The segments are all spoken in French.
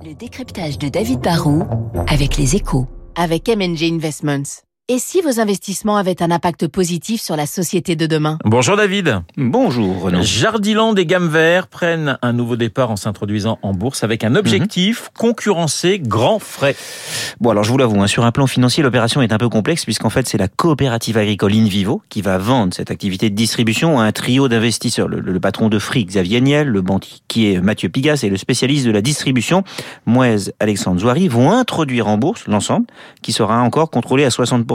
Le décryptage de David Barrault avec les échos. Avec MNG Investments. Et si vos investissements avaient un impact positif sur la société de demain? Bonjour David. Bonjour Renaud. Jardiland et Gamme Vert prennent un nouveau départ en s'introduisant en bourse avec un objectif concurrencer grand frais. Bon alors je vous l'avoue, hein, sur un plan financier, l'opération est un peu complexe puisqu'en fait c'est la coopérative agricole Invivo qui va vendre cette activité de distribution à un trio d'investisseurs. Le, le, patron de Free, Xavier Niel, le banquier Mathieu Pigas et le spécialiste de la distribution, Moez Alexandre Zouari, vont introduire en bourse l'ensemble qui sera encore contrôlé à 60%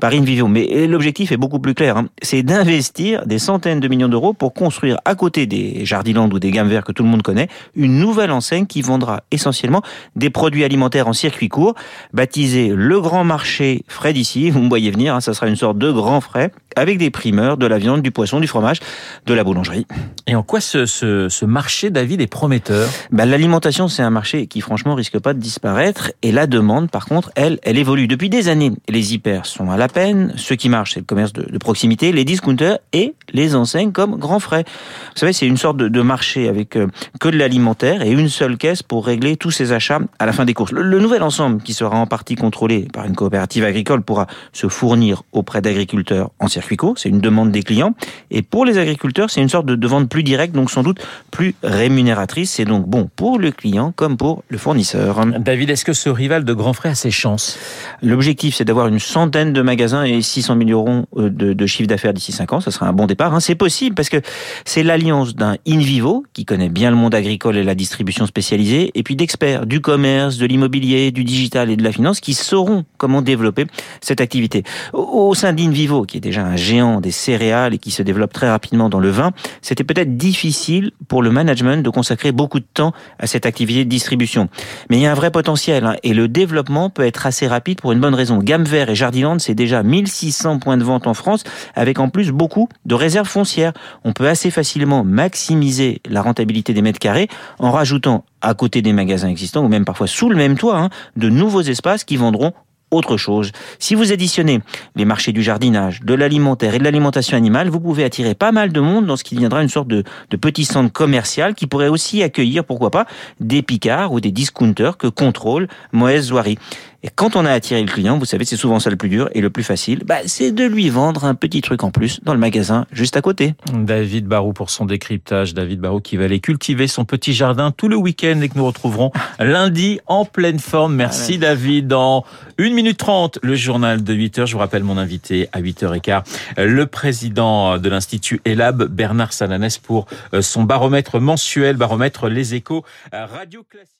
par InVivo. Mais l'objectif est beaucoup plus clair. Hein. C'est d'investir des centaines de millions d'euros pour construire à côté des Jardiland ou des gammes verts que tout le monde connaît, une nouvelle enseigne qui vendra essentiellement des produits alimentaires en circuit court, baptisé le grand marché frais d'ici. Vous me voyez venir, hein, ça sera une sorte de grand frais avec des primeurs, de la viande, du poisson, du fromage, de la boulangerie. Et en quoi ce, ce, ce marché, David, est prometteur? Bah, L'alimentation, c'est un marché qui, franchement, risque pas de disparaître. Et la demande, par contre, elle, elle évolue. Depuis des années, les hyper sont à la peine. Ce qui marche, c'est le commerce de, de, proximité, les discounters et les enseignes comme Grand Frais. Vous savez, c'est une sorte de, de marché avec euh, que de l'alimentaire et une seule caisse pour régler tous ses achats à la fin des courses. Le, le nouvel ensemble, qui sera en partie contrôlé par une coopérative agricole, pourra se fournir auprès d'agriculteurs en circuit c'est une demande des clients. Et pour les agriculteurs, c'est une sorte de, de, vente plus directe, donc sans doute plus rémunératrice. C'est donc bon pour le client comme pour le fournisseur. David, est-ce que ce rival de Grand Frais a ses chances? L'objectif, c'est d'avoir une centaine de magasins et 600 000 euros de, de chiffre d'affaires d'ici 5 ans. Ça sera un bon départ. Hein. C'est possible parce que c'est l'alliance d'un in vivo qui connaît bien le monde agricole et la distribution spécialisée, et puis d'experts du commerce, de l'immobilier, du digital et de la finance qui sauront comment développer cette activité. Au, au sein d'in vivo, qui est déjà un géant des céréales et qui se développe très rapidement dans le vin, c'était peut-être difficile pour le management de consacrer beaucoup de temps à cette activité de distribution. Mais il y a un vrai potentiel hein, et le développement peut être assez rapide pour une bonne raison. Gamme Vert et Jardiland, c'est déjà 1600 points de vente en France avec en plus beaucoup de réserves foncières. On peut assez facilement maximiser la rentabilité des mètres carrés en rajoutant à côté des magasins existants ou même parfois sous le même toit hein, de nouveaux espaces qui vendront autre chose. Si vous additionnez les marchés du jardinage, de l'alimentaire et de l'alimentation animale, vous pouvez attirer pas mal de monde dans ce qui deviendra une sorte de, de petit centre commercial qui pourrait aussi accueillir, pourquoi pas, des picards ou des discounters que contrôle Moës Zouari. Et quand on a attiré le client, vous savez, c'est souvent ça le plus dur et le plus facile, bah, c'est de lui vendre un petit truc en plus dans le magasin juste à côté. David Barou pour son décryptage. David Barou qui va aller cultiver son petit jardin tout le week-end et que nous retrouverons lundi en pleine forme. Merci ah David. Dans une minute trente, le journal de 8 heures. Je vous rappelle mon invité à 8h15, le président de l'Institut ELAB, Bernard Sananès, pour son baromètre mensuel, baromètre Les Échos Radio Classique.